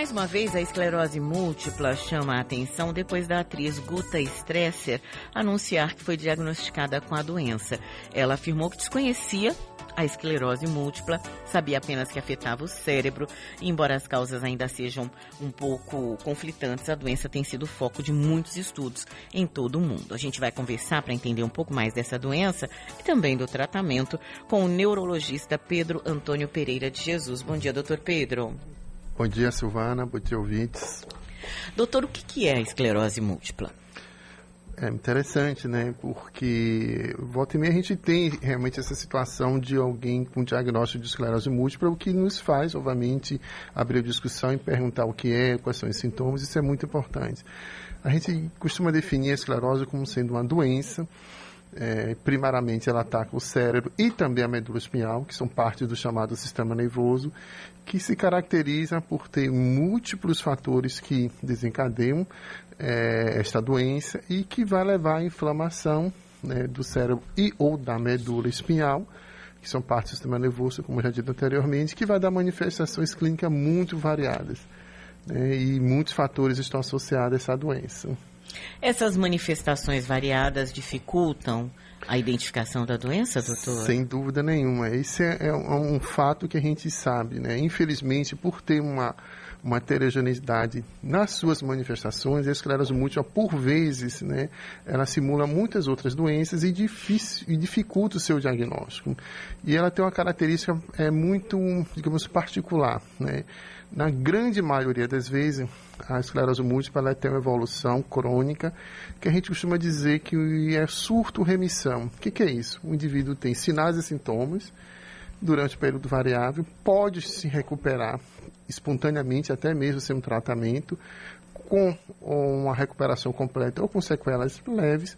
Mais uma vez, a esclerose múltipla chama a atenção depois da atriz Guta Stresser anunciar que foi diagnosticada com a doença. Ela afirmou que desconhecia a esclerose múltipla, sabia apenas que afetava o cérebro, embora as causas ainda sejam um pouco conflitantes, a doença tem sido foco de muitos estudos em todo o mundo. A gente vai conversar para entender um pouco mais dessa doença e também do tratamento com o neurologista Pedro Antônio Pereira de Jesus. Bom dia, doutor Pedro. Bom dia, Silvana. Bom dia, ouvintes. Doutor, o que é a esclerose múltipla? É interessante, né? Porque volta e meia a gente tem realmente essa situação de alguém com diagnóstico de esclerose múltipla, o que nos faz, obviamente, abrir a discussão e perguntar o que é, quais são os sintomas, isso é muito importante. A gente costuma definir a esclerose como sendo uma doença é, primariamente ela ataca o cérebro e também a medula espinhal, que são partes do chamado sistema nervoso, que se caracteriza por ter múltiplos fatores que desencadeiam é, esta doença e que vai levar à inflamação né, do cérebro e ou da medula espinhal, que são partes do sistema nervoso, como já dito anteriormente, que vai dar manifestações clínicas muito variadas. Né, e muitos fatores estão associados a essa doença. Essas manifestações variadas dificultam a identificação da doença, doutor? Sem dúvida nenhuma. Esse é, é um é fato que a gente sabe, né? Infelizmente, por ter uma, uma heterogeneidade nas suas manifestações, a esclerose múltipla, por vezes, né, ela simula muitas outras doenças e, difícil, e dificulta o seu diagnóstico. E ela tem uma característica é, muito, digamos, particular, né? Na grande maioria das vezes, a esclerose múltipla ela tem uma evolução crônica, que a gente costuma dizer que é surto-remissão. O que, que é isso? O indivíduo tem sinais e sintomas durante o período variável, pode se recuperar espontaneamente, até mesmo sem um tratamento, com uma recuperação completa ou com sequelas leves,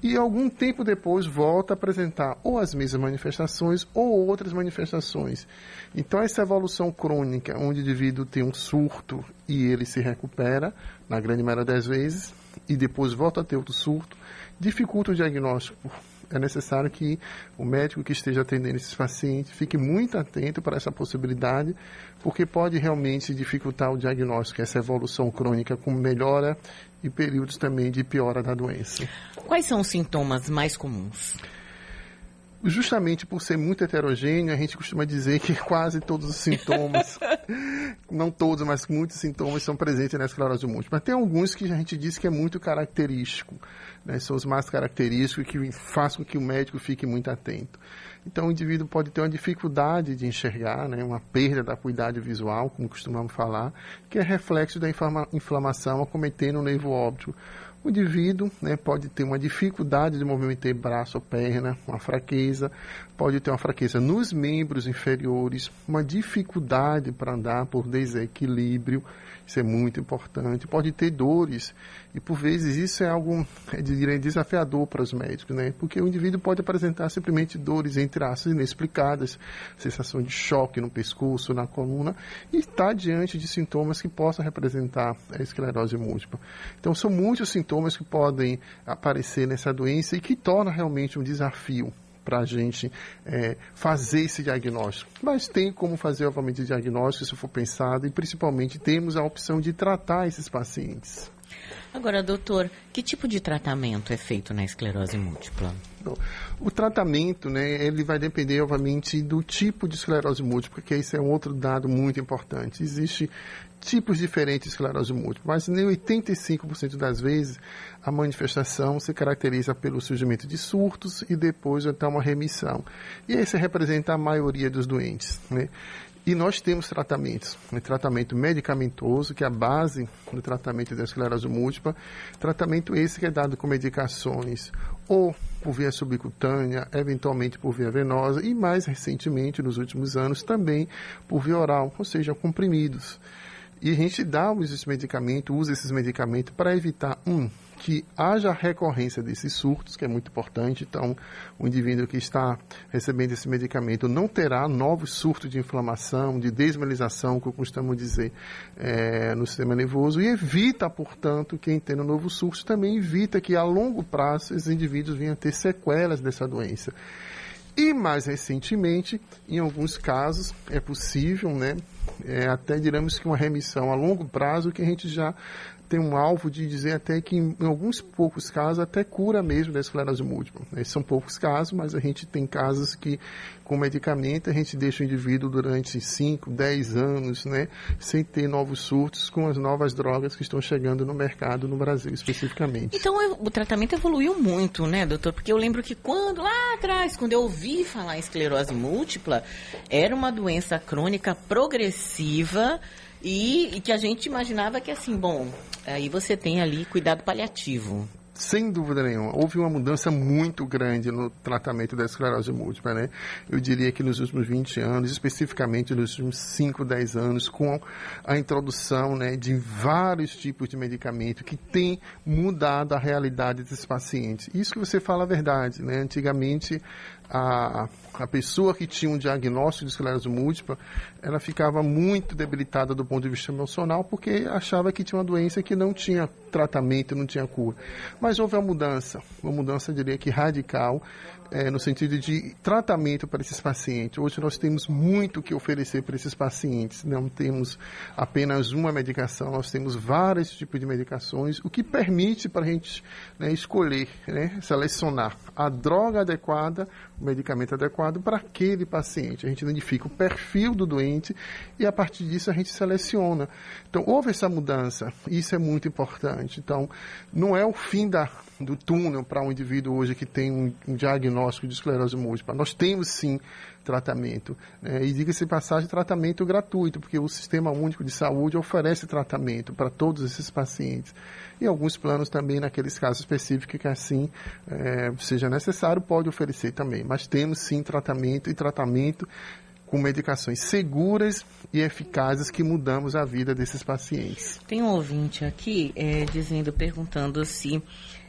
e algum tempo depois volta a apresentar ou as mesmas manifestações ou outras manifestações. Então, essa evolução crônica, onde o indivíduo tem um surto e ele se recupera, na grande maioria das vezes, e depois volta a ter outro surto, dificulta o diagnóstico é necessário que o médico que esteja atendendo esses pacientes fique muito atento para essa possibilidade, porque pode realmente dificultar o diagnóstico, essa evolução crônica com melhora e períodos também de piora da doença. Quais são os sintomas mais comuns? Justamente por ser muito heterogêneo, a gente costuma dizer que quase todos os sintomas, não todos, mas muitos sintomas são presentes na esclerose múltipla. Mas tem alguns que a gente diz que é muito característico, né? são os mais característicos que fazem com que o médico fique muito atento. Então, o indivíduo pode ter uma dificuldade de enxergar, né? uma perda da acuidade visual, como costumamos falar, que é reflexo da inflamação acometendo o nervo óptico o indivíduo né, pode ter uma dificuldade de movimentar braço ou perna, uma fraqueza, pode ter uma fraqueza nos membros inferiores, uma dificuldade para andar por desequilíbrio, isso é muito importante, pode ter dores, e por vezes isso é algo é, desafiador para os médicos, né? porque o indivíduo pode apresentar simplesmente dores, entre aspas, inexplicadas, sensação de choque no pescoço, na coluna, e está diante de sintomas que possam representar a esclerose múltipla. Então, são muitos sintomas que podem aparecer nessa doença e que torna realmente um desafio para a gente é, fazer esse diagnóstico. Mas tem como fazer, obviamente, o diagnóstico, se for pensado, e principalmente temos a opção de tratar esses pacientes. Agora, doutor, que tipo de tratamento é feito na esclerose múltipla? O tratamento, né, ele vai depender, obviamente, do tipo de esclerose múltipla, porque esse é um outro dado muito importante. Existe tipos diferentes de esclerose múltipla, mas em 85% das vezes a manifestação se caracteriza pelo surgimento de surtos e depois então uma remissão. E esse representa a maioria dos doentes. Né? E nós temos tratamentos, né? tratamento medicamentoso, que é a base do tratamento da esclerose múltipla, tratamento esse que é dado com medicações ou por via subcutânea, eventualmente por via venosa e mais recentemente, nos últimos anos, também por via oral, ou seja, comprimidos. E a gente dá esse medicamento, usa esses medicamentos para evitar, um, que haja recorrência desses surtos, que é muito importante. Então, o indivíduo que está recebendo esse medicamento não terá novos surtos de inflamação, de desmalização, que eu costumo dizer, é, no sistema nervoso, e evita, portanto, quem tem um novo surto também evita que a longo prazo esses indivíduos venham a ter sequelas dessa doença. E mais recentemente, em alguns casos, é possível, né, é, até diremos que uma remissão a longo prazo que a gente já tem um alvo de dizer até que em, alguns poucos casos até cura mesmo da esclerose múltipla. Esses são poucos casos, mas a gente tem casos que com medicamento a gente deixa o indivíduo durante 5, 10 anos, né, sem ter novos surtos com as novas drogas que estão chegando no mercado no Brasil especificamente. Então o tratamento evoluiu muito, né, doutor? Porque eu lembro que quando lá atrás, quando eu ouvi falar em esclerose múltipla, era uma doença crônica progressiva e, e que a gente imaginava que assim, bom, aí você tem ali cuidado paliativo. Sem dúvida nenhuma. Houve uma mudança muito grande no tratamento da esclerose múltipla, né? Eu diria que nos últimos 20 anos, especificamente nos últimos 5, 10 anos, com a introdução né, de vários tipos de medicamento que tem mudado a realidade desses pacientes. Isso que você fala a verdade, né? Antigamente, a, a pessoa que tinha um diagnóstico de esclerose múltipla, ela ficava muito debilitada do ponto de vista emocional porque achava que tinha uma doença que não tinha tratamento, não tinha cura. Mas houve uma mudança, uma mudança, eu diria que radical, é, no sentido de tratamento para esses pacientes. Hoje nós temos muito que oferecer para esses pacientes. Não temos apenas uma medicação, nós temos vários tipos de medicações, o que permite para a gente né, escolher, né, selecionar a droga adequada, o medicamento adequado para aquele paciente. A gente identifica o perfil do doente e a partir disso a gente seleciona. Então houve essa mudança, isso é muito importante. Então não é o fim da do túnel para um indivíduo hoje que tem um, um, diagnóstico de esclerose múltipla. Nós temos sim tratamento. Né? E diga-se passagem, tratamento gratuito, porque o Sistema Único de Saúde oferece tratamento para todos esses pacientes. E alguns planos também, naqueles casos específicos que assim é, seja necessário, pode oferecer também. Mas temos sim tratamento e tratamento com medicações seguras e eficazes que mudamos a vida desses pacientes. Tem um ouvinte aqui é, dizendo, perguntando se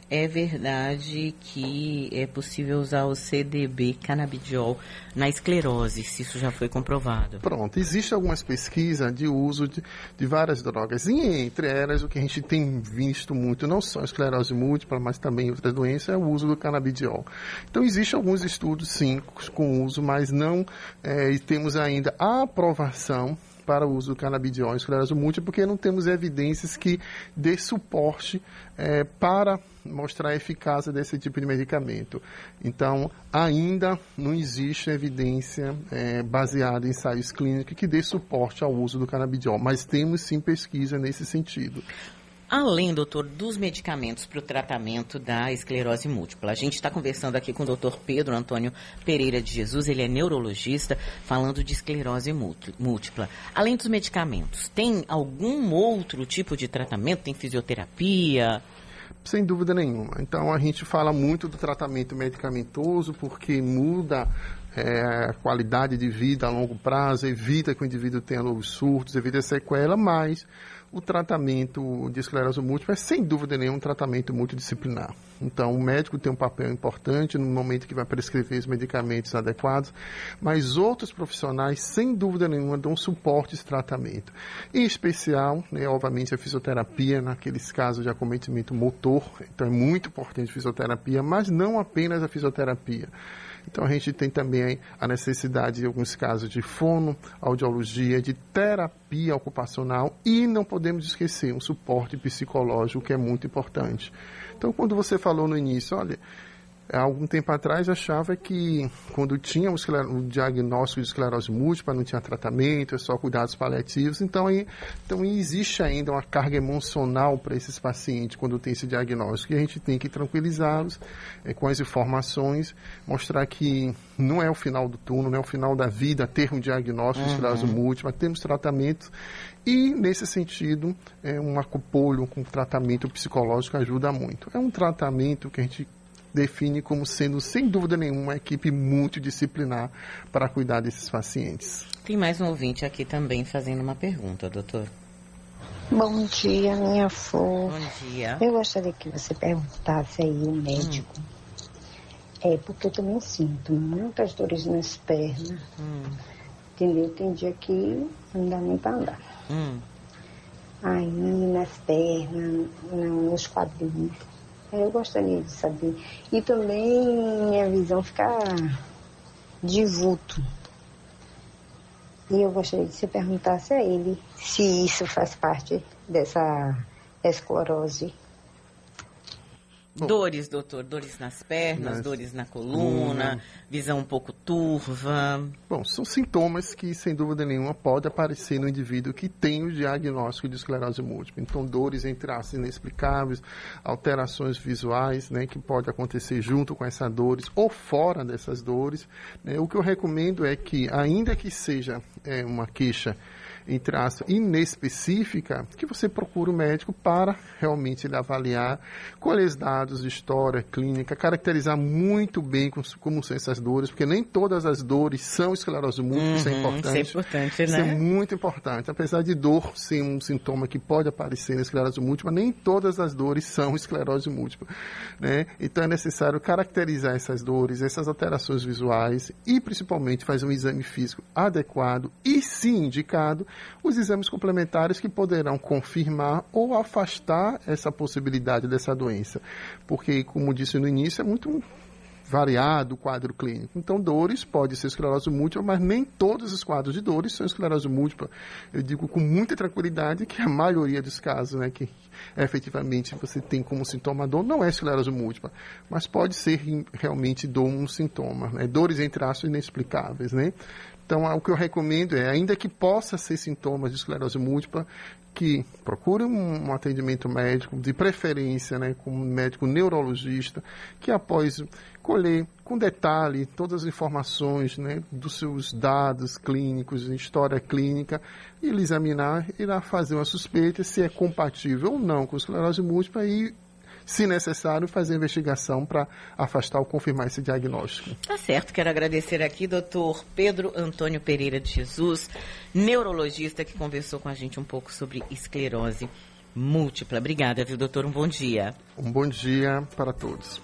é verdade que é possível usar o CDB canabidiol na esclerose, se isso já foi comprovado. Pronto, existe algumas pesquisas de uso de, de várias drogas, e entre elas o que a gente tem visto muito, não só esclerose múltipla, mas também outras doenças, é o uso do canabidiol. Então, existem alguns estudos, sim, com uso, mas não é, temos ainda a aprovação para o uso do canabidiol em esclerose múltipla, porque não temos evidências que dê suporte é, para mostrar a eficácia desse tipo de medicamento. Então, ainda não existe evidência é, baseada em ensaios clínicos que dê suporte ao uso do canabidiol, mas temos sim pesquisa nesse sentido. Além, doutor, dos medicamentos para o tratamento da esclerose múltipla. A gente está conversando aqui com o doutor Pedro Antônio Pereira de Jesus, ele é neurologista, falando de esclerose múltipla. Além dos medicamentos, tem algum outro tipo de tratamento? Tem fisioterapia? Sem dúvida nenhuma. Então, a gente fala muito do tratamento medicamentoso porque muda é, a qualidade de vida a longo prazo, evita que o indivíduo tenha novos surtos, evita sequela, mas o tratamento de esclerose múltipla é, sem dúvida nenhuma, um tratamento multidisciplinar. Então, o médico tem um papel importante no momento que vai prescrever os medicamentos adequados, mas outros profissionais, sem dúvida nenhuma, dão suporte a esse tratamento. Em especial, né, obviamente, a fisioterapia, naqueles casos de acometimento motor. Então, é muito importante a fisioterapia, mas não apenas a fisioterapia. Então a gente tem também a necessidade, em alguns casos, de fono, audiologia, de terapia ocupacional e não podemos esquecer um suporte psicológico que é muito importante. Então, quando você falou no início, olha, há algum tempo atrás achava que quando tinha o, diagnóstico de esclerose múltipla, não tinha tratamento, é só cuidados paliativos. Então, aí, então existe ainda uma carga emocional para esses pacientes quando tem esse diagnóstico. E a gente tem que tranquilizá-los é, com as informações, mostrar que não é o final do túnel, não é o final da vida ter um diagnóstico de esclerose uhum. múltipla, temos tratamento e, nesse sentido, é, um acopolho com tratamento psicológico ajuda muito. É um tratamento que a gente define como sendo, sem dúvida nenhuma, uma equipe multidisciplinar para cuidar desses pacientes. Tem mais um ouvinte aqui também fazendo uma pergunta, doutor. Bom dia, minha flor. Bom dia. Eu gostaria que você perguntasse aí o médico. Hum. É, porque eu também sinto muitas dores nas pernas. Hum, Entendeu? Tem dia que não dá nem pra andar. hum. Aí nas pernas, não, nos quadris. Eu gostaria de saber. E também minha visão fica de vulto. E eu gostaria de você perguntasse a ele se isso faz parte dessa esclerose. Bom. Dores, doutor, dores nas pernas, Nas- dores na coluna, visão um pouco turva. Bom, são sintomas que, sem dúvida nenhuma, podem aparecer no indivíduo que tem o diagnóstico de esclerose múltipla. Então, dores em traços inexplicáveis, alterações visuais, né, que pode acontecer junto com essas dores ou fora dessas dores. né. O que eu recomendo é que, ainda que seja é, uma queixa em traço inespecífica, que você procure o médico para realmente ele avaliar quais dados de história clínica, caracterizar muito bem com- como são essas dores, porque nem todas as dores são esclerose múltipla, isso é Uhum, importante. Isso é importante, Isso é né? muito importante. Apesar de dor ser um sintoma que pode aparecer na esclerose múltipla, nem todas as dores são esclerose múltipla. Né? Então é necessário caracterizar essas dores, essas alterações visuais e principalmente fazer um exame físico adequado e, se indicado, os exames complementares que poderão confirmar ou afastar essa possibilidade dessa doença. Porque, como disse no início, é muito variado o quadro clínico. Então, dores pode ser esclerose múltipla, mas nem todos os quadros de dores são esclerose múltipla. Eu digo com muita tranquilidade que a maioria dos casos, né, que efetivamente você tem como sintoma dor, não é esclerose múltipla, mas pode ser realmente dor um sintoma, né? Dores em traços inexplicáveis, né? Então, o que eu recomendo é, ainda que possa ser sintomas de esclerose múltipla, que procure um atendimento médico, de preferência, né, com um médico neurologista, que após colher com detalhe todas as informações né, dos seus dados clínicos, história clínica, e ele examinar, irá fazer uma suspeita se é compatível ou não com esclerose múltipla e, se necessário, fazer a investigação para afastar ou confirmar esse diagnóstico. Tá certo, quero agradecer aqui doutor Pedro Antônio Pereira de Jesus, neurologista que conversou com a gente um pouco sobre esclerose múltipla. Obrigada, viu, doutor? Um bom dia. Um bom dia para todos.